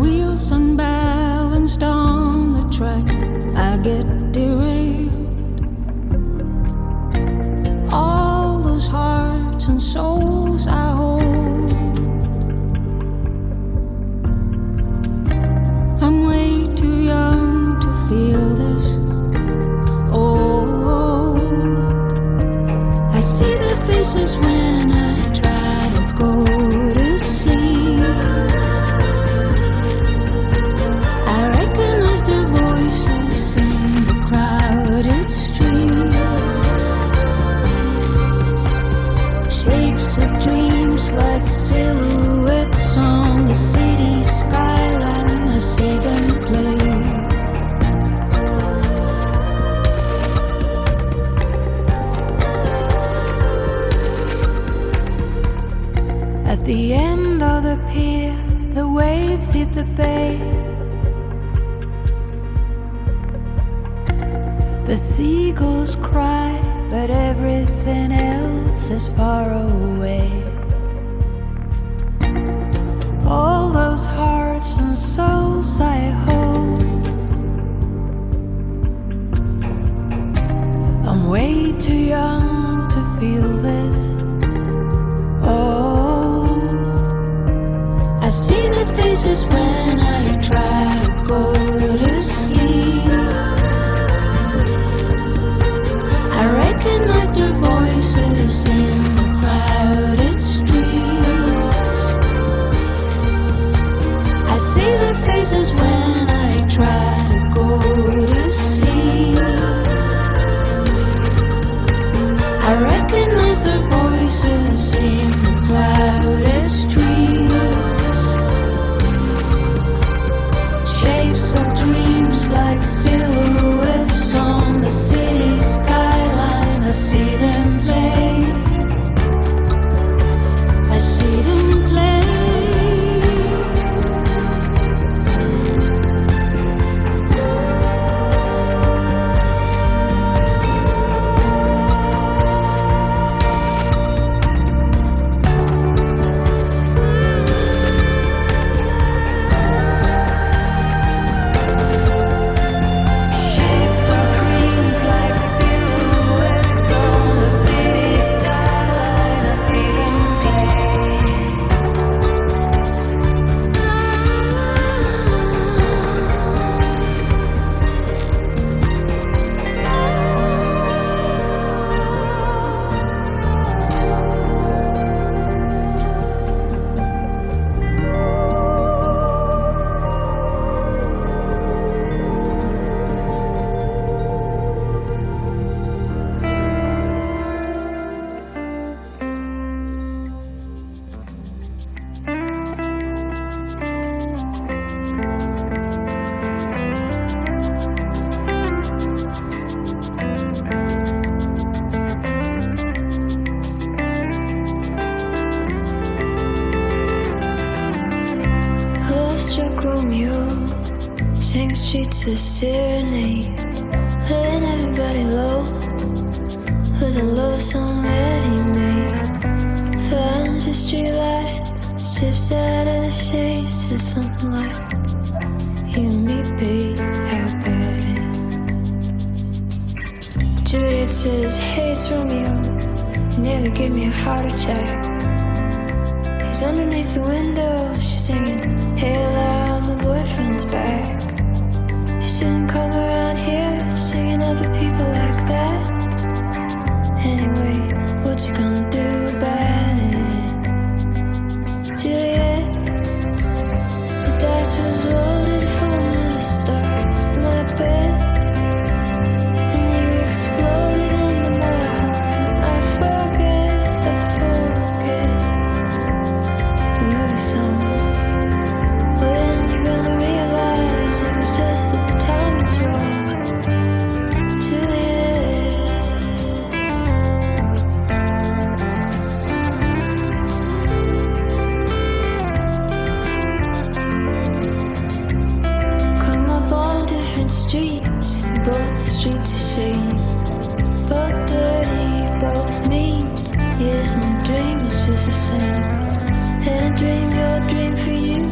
wheels unbalanced on the tracks, I get derailed. All those hearts and souls. far away. All those hearts and souls I hold, I'm way too young to feel this. Oh, I see their faces when I try to go to sleep. I recognize the voices. I reckon says haze Romeo, you nearly give me a heart attack. He's underneath the window, she's singing. both streets are shame. Both dirty, both mean. Yes, and the dream is just the same. Had a dream, your dream for you.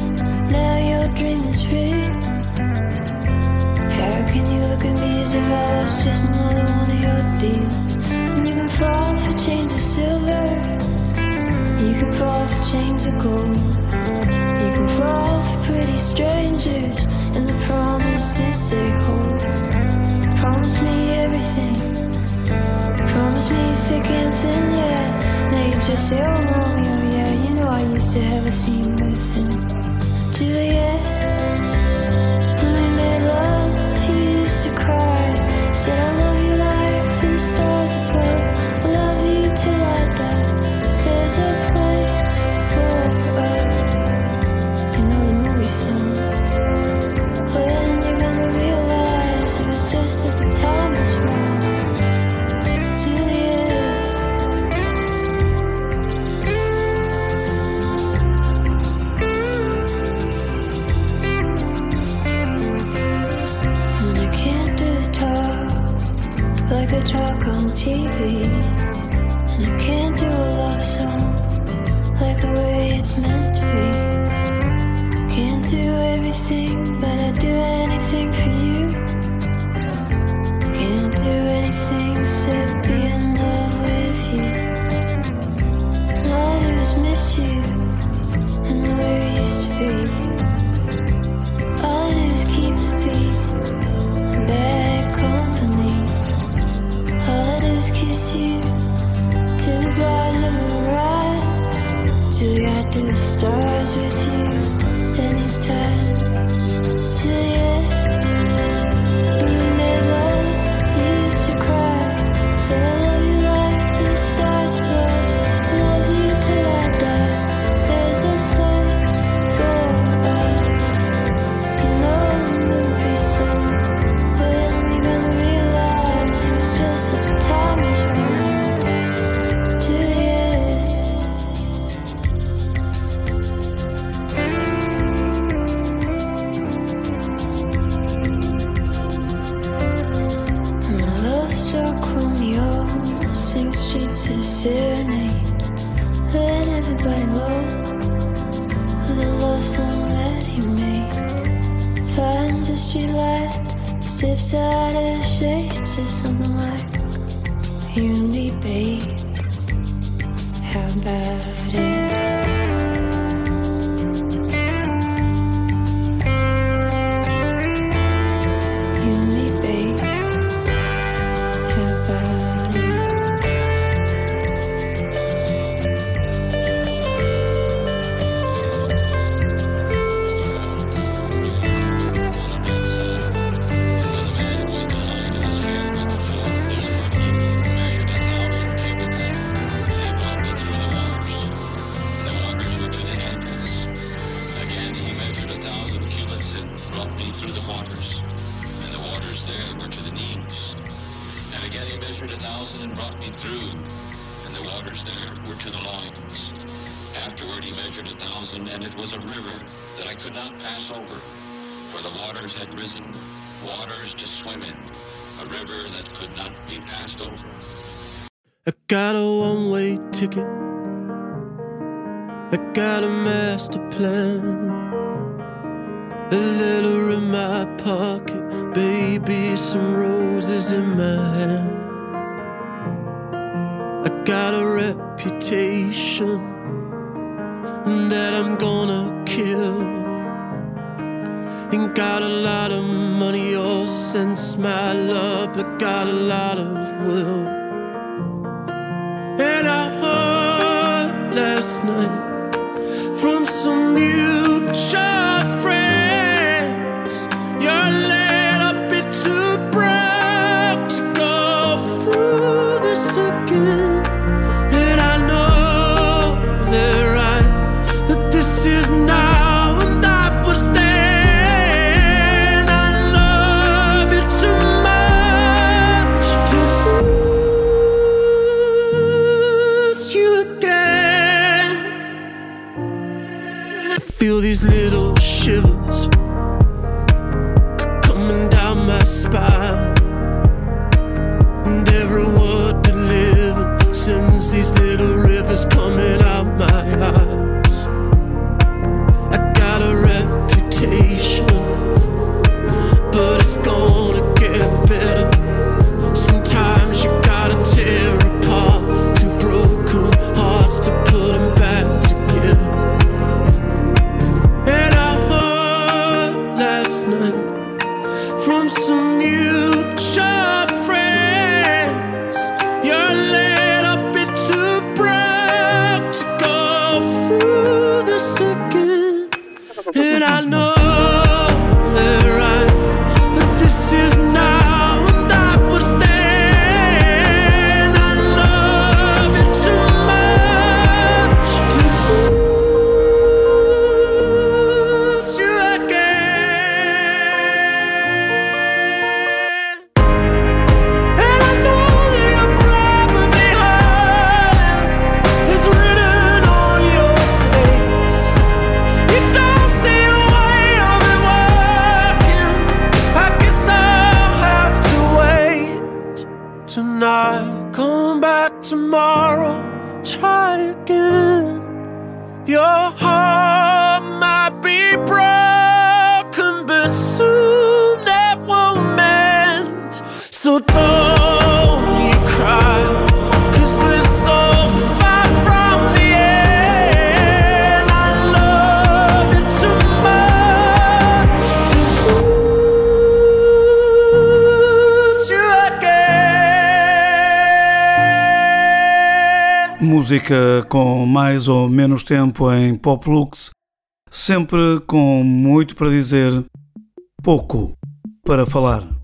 Now your dream is real. How can you look at me as if I was just another one of your deals? And you can fall for chains of silver, you can fall for chains of gold. You can fall for pretty strangers and the promises they hold. Promise me everything. Promise me thick and thin, yeah. Now you just say, oh, Romeo, yeah. You know I used to have a scene with him. Juliet. got a master plan. A letter in my pocket, baby, some roses in my hand. I got a reputation that I'm gonna kill. Ain't got a lot of money or sense, my love, but got a lot of will. feel these little shivers coming down my spine. Música com mais ou menos tempo em Pop Lux, sempre com muito para dizer, pouco para falar.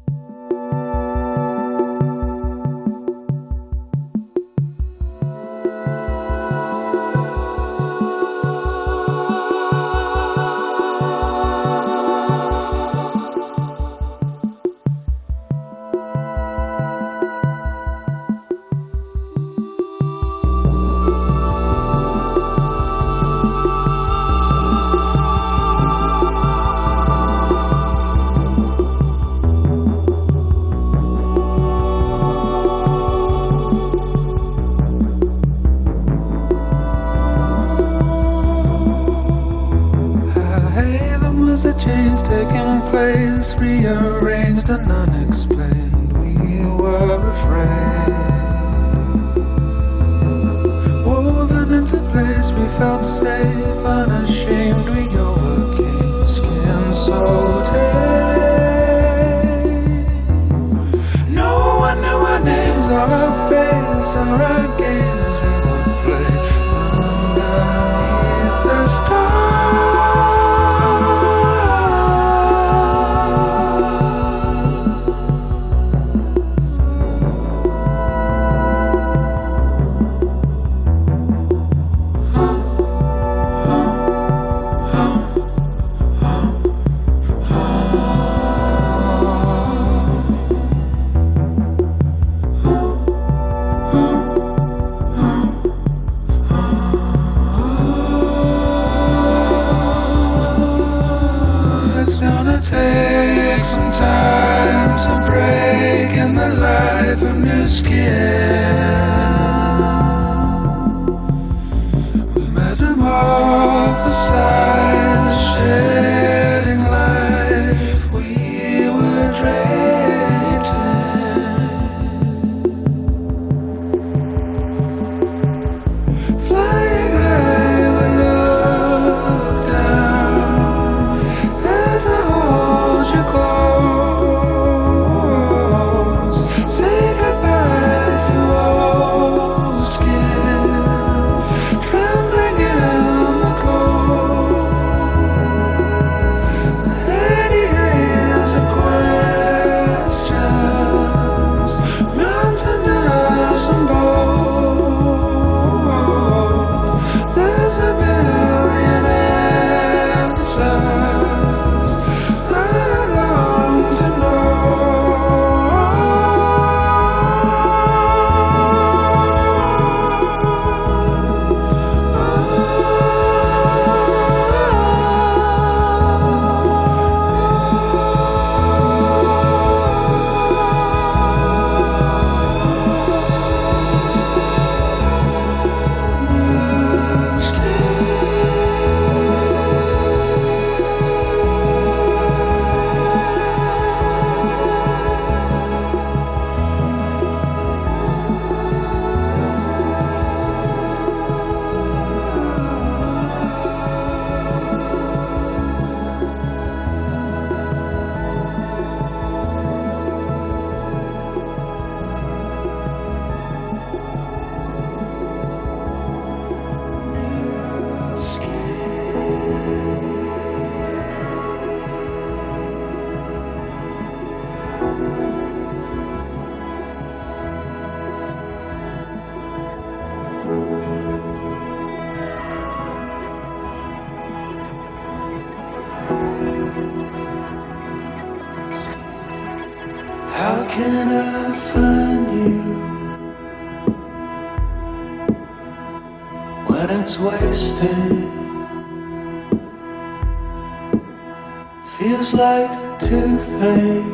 feels like a toothache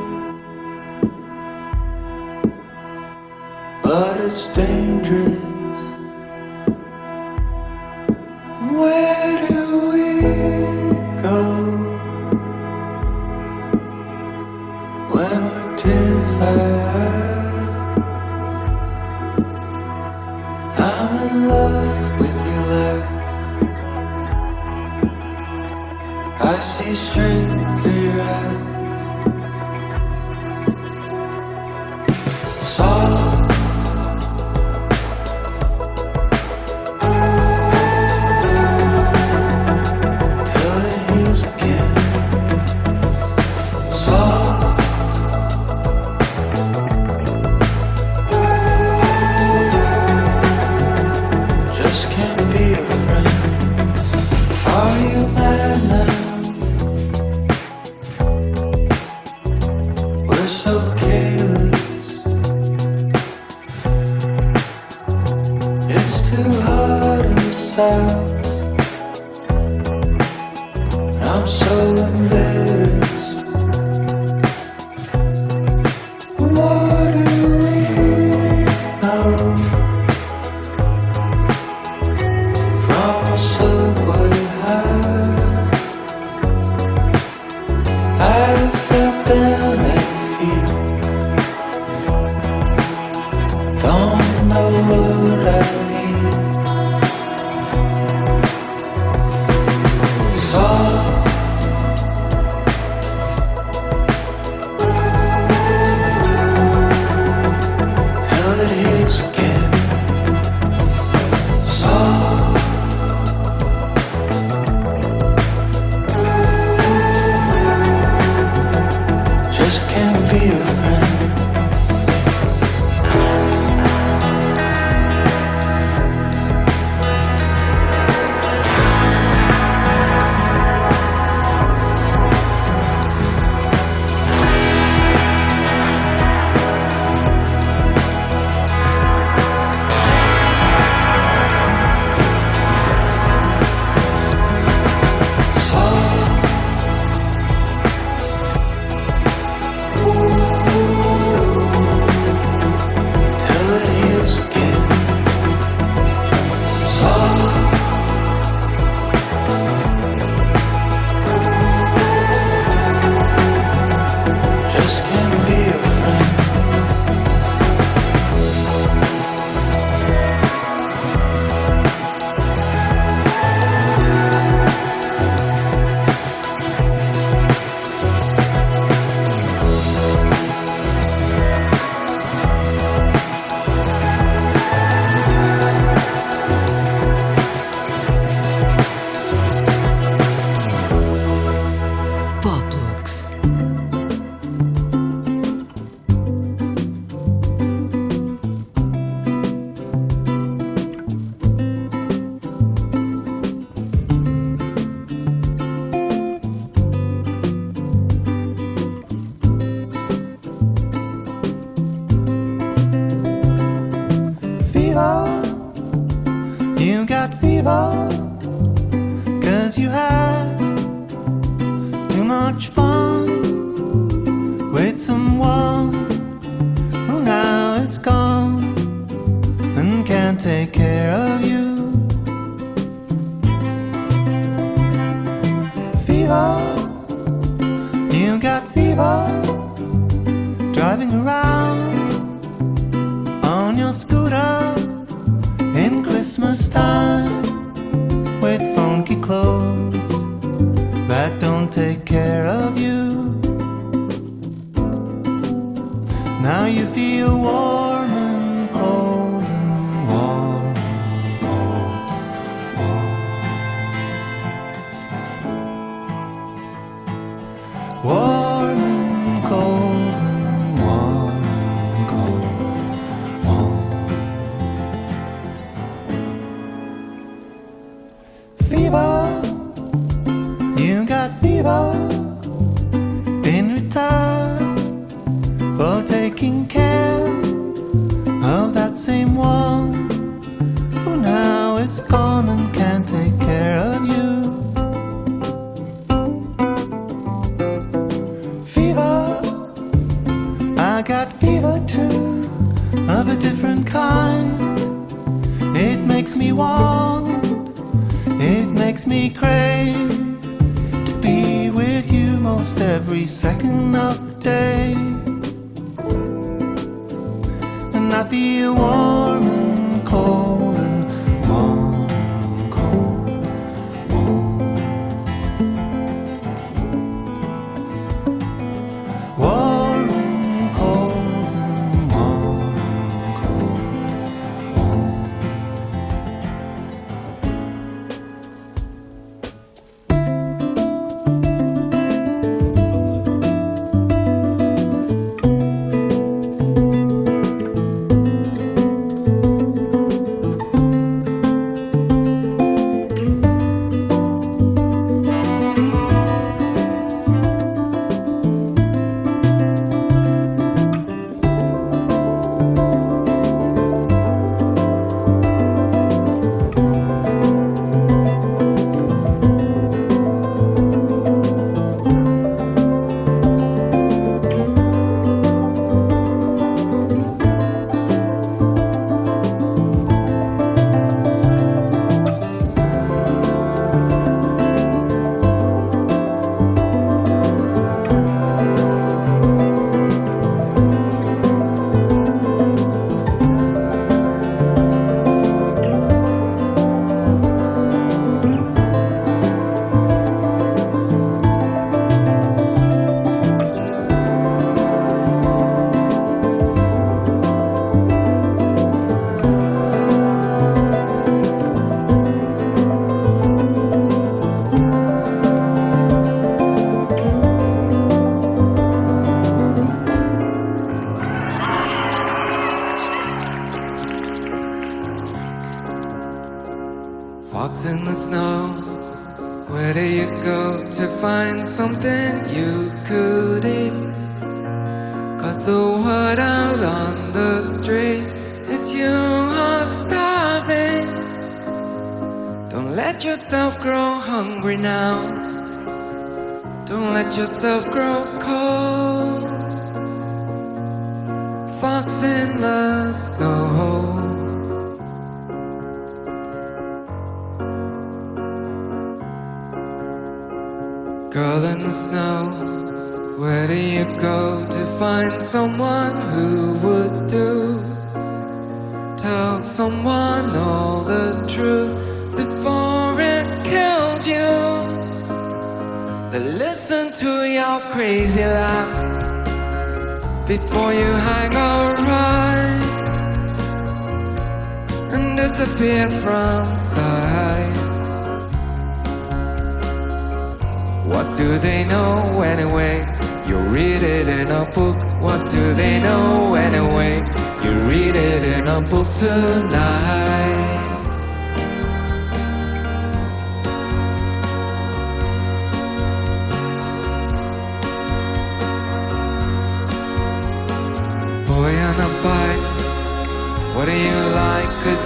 But it's dangerous. Where do we go? When we're terrified I'm in love with your laugh I see strength fever. You got fever. Cause you had too much fun with someone who now is gone and can't take care of you. Fever. You got fever. almost every second of the day. And I feel warm.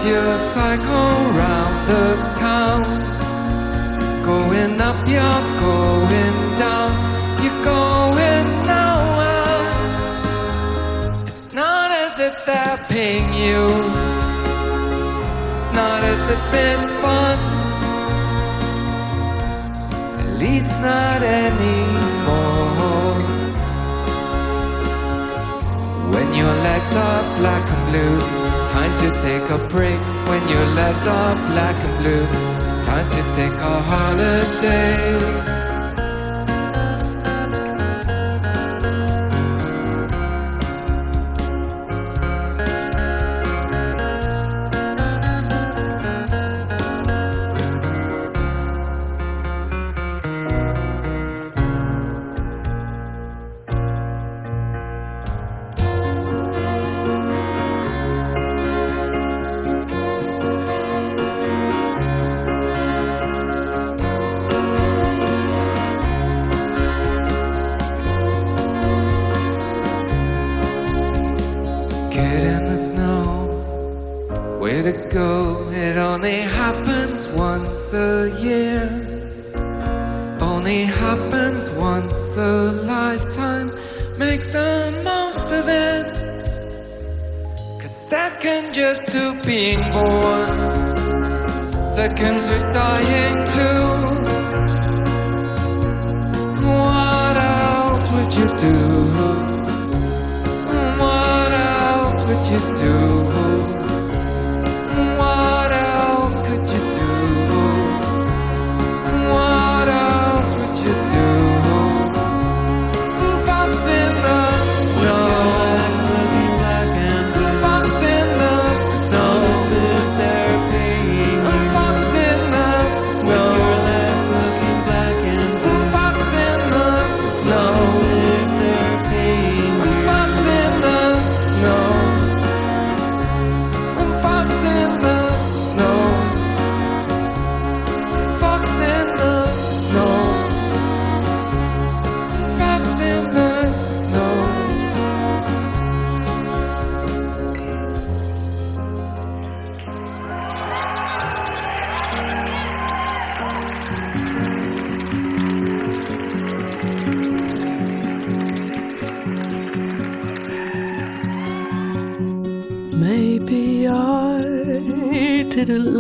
You cycle round the town. Going up, you're going down, you're going nowhere. It's not as if they're paying you, it's not as if it's fun. At least not anymore. When your legs are black and blue, time to take a break. When your legs are black and blue, it's time to take a holiday. You do? What else would you do?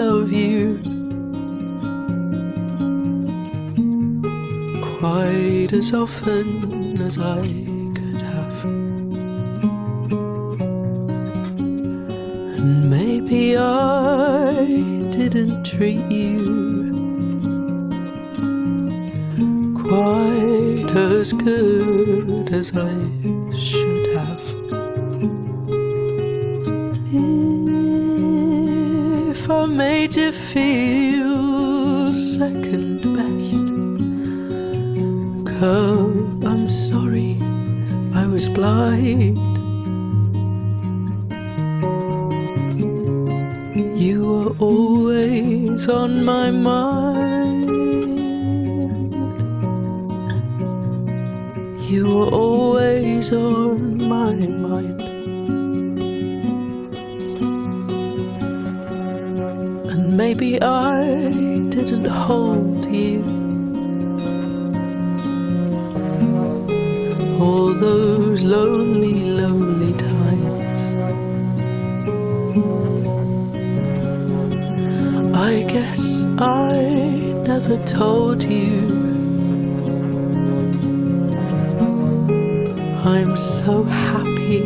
Love you quite as often as I could have. And maybe I didn't treat you quite as good as I should have. If I made you feel second best, girl, I'm sorry, I was blind. You were always on my mind. You were always on my maybe I didn't hold you. All those lonely, lonely times. I guess I never told you. I'm so happy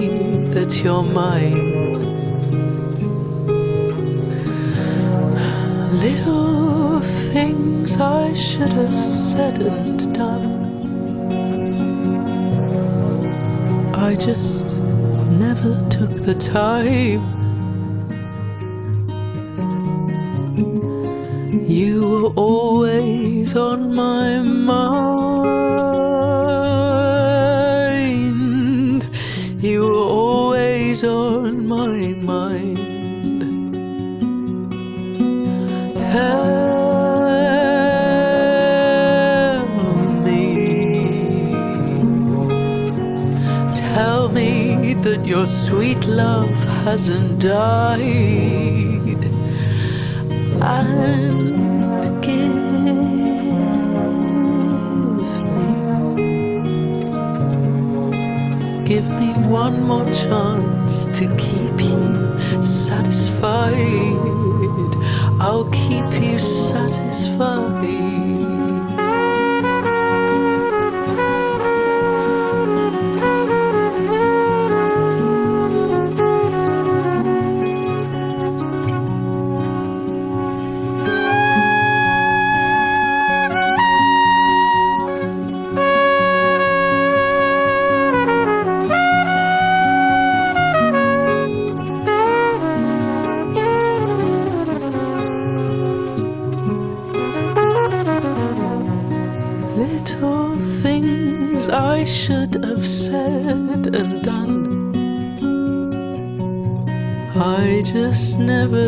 that you're mine. Little things I should have said and done. I just never took the time. You were always on my mind. Your sweet love hasn't died. And give me, give me one more chance to keep you satisfied. I'll keep you satisfied. never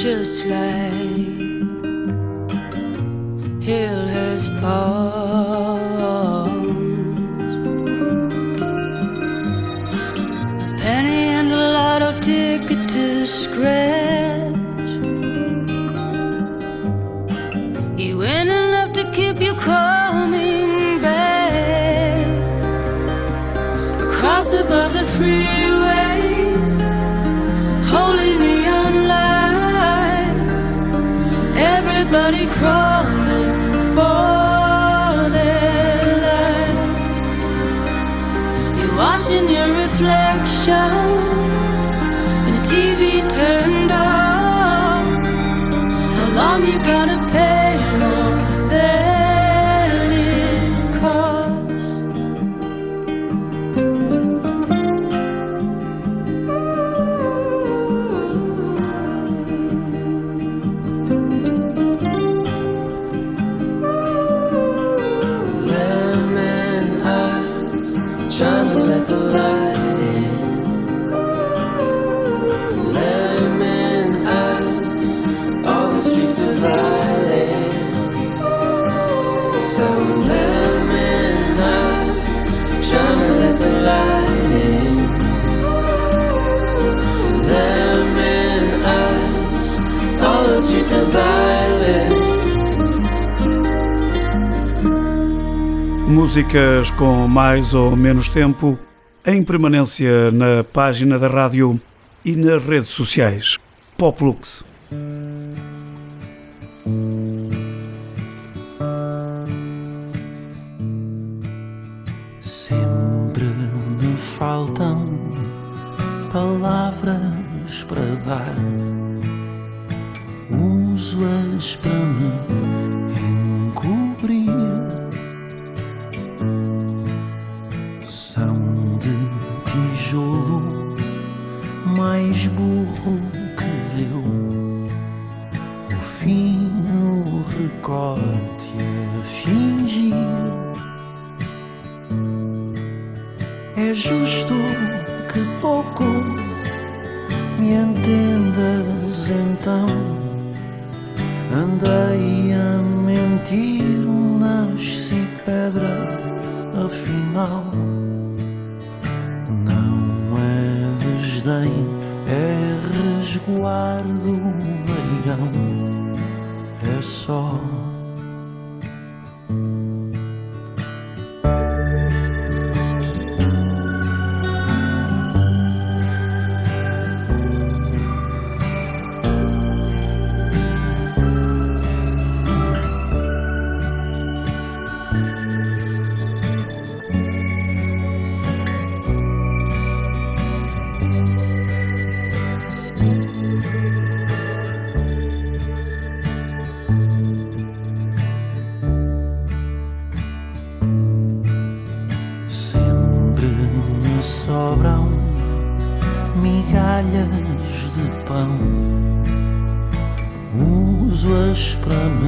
just like Músicas com mais ou menos tempo, em permanência na página da rádio e nas redes sociais. Poplux. Sempre me faltam palavras para dar, uso-as para mim. mais burro que eu. O fino recorte a fingir. É justo que pouco me entendas então. Andei a mentir, nasci pedra, afinal. Não é desdém é resguardo, beirão, é só.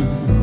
time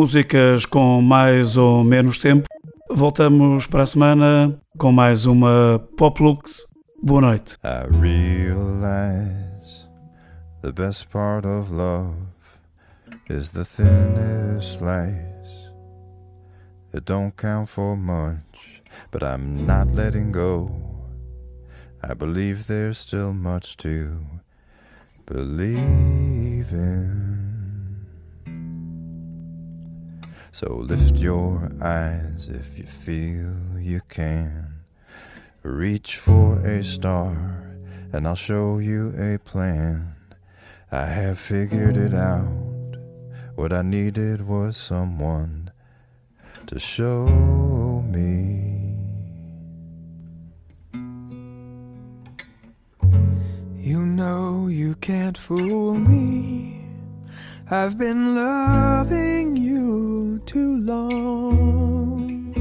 Músicas com mais ou menos tempo. Voltamos para a semana com mais uma Poplux. Boa noite. I realize the best part of love is the thinnest slice. It don't count for much, but I'm not letting go. I believe there's still much to believe in. So lift your eyes if you feel you can. Reach for a star, and I'll show you a plan. I have figured it out. What I needed was someone to show me. You know you can't fool me. I've been loving you too long.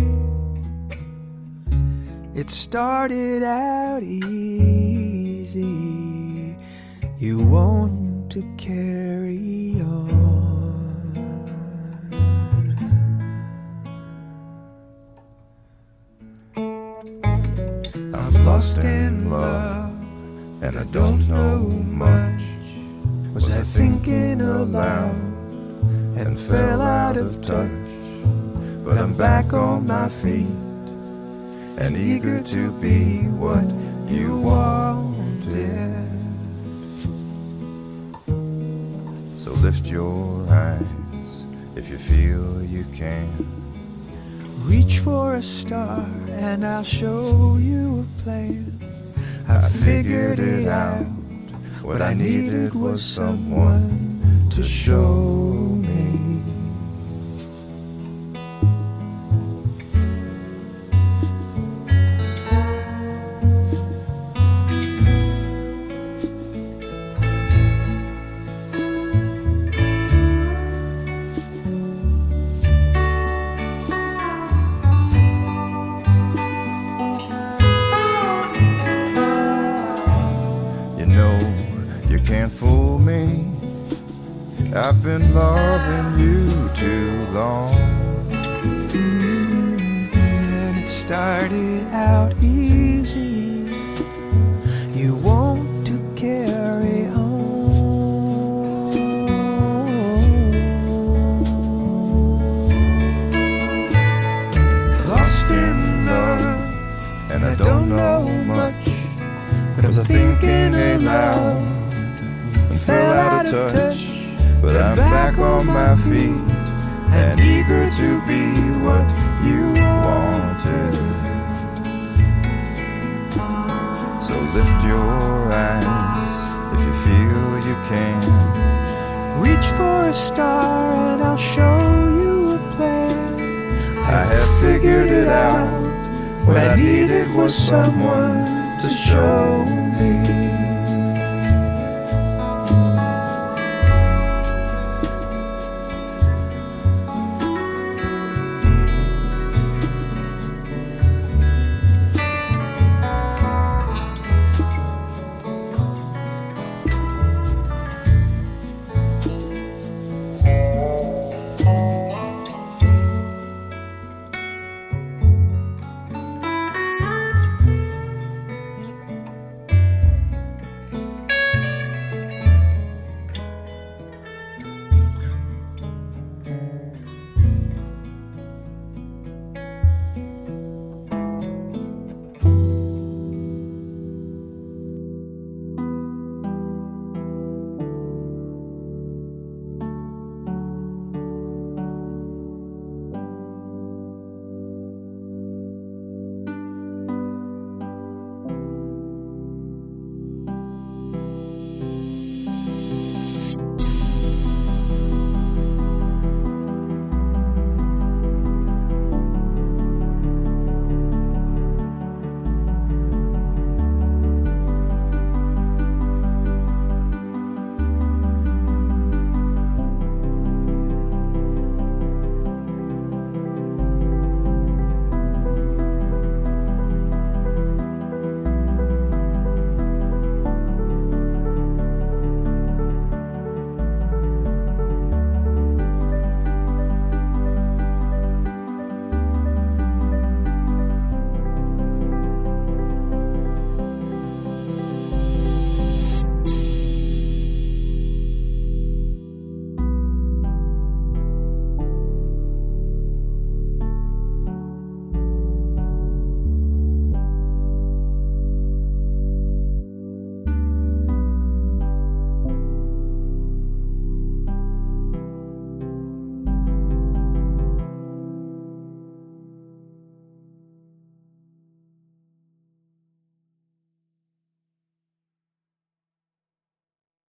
It started out easy. You want to carry on. I'm lost in love, and I don't know much. Was I thinking aloud? And fell out of touch? But I'm back on my feet and eager to be what you wanted. So lift your eyes if you feel you can. Reach for a star and I'll show you a plan. I figured it out. What I needed was someone to show me. Know you can't fool me. I've been loving you too long. Mm, and it started out easy. I'm thinking aloud and fell out of touch. But I'm back on my feet and eager to be what you wanted. So lift your eyes if you feel you can. Reach for a star and I'll show you a plan. I have figured it out. What I needed was someone to show me.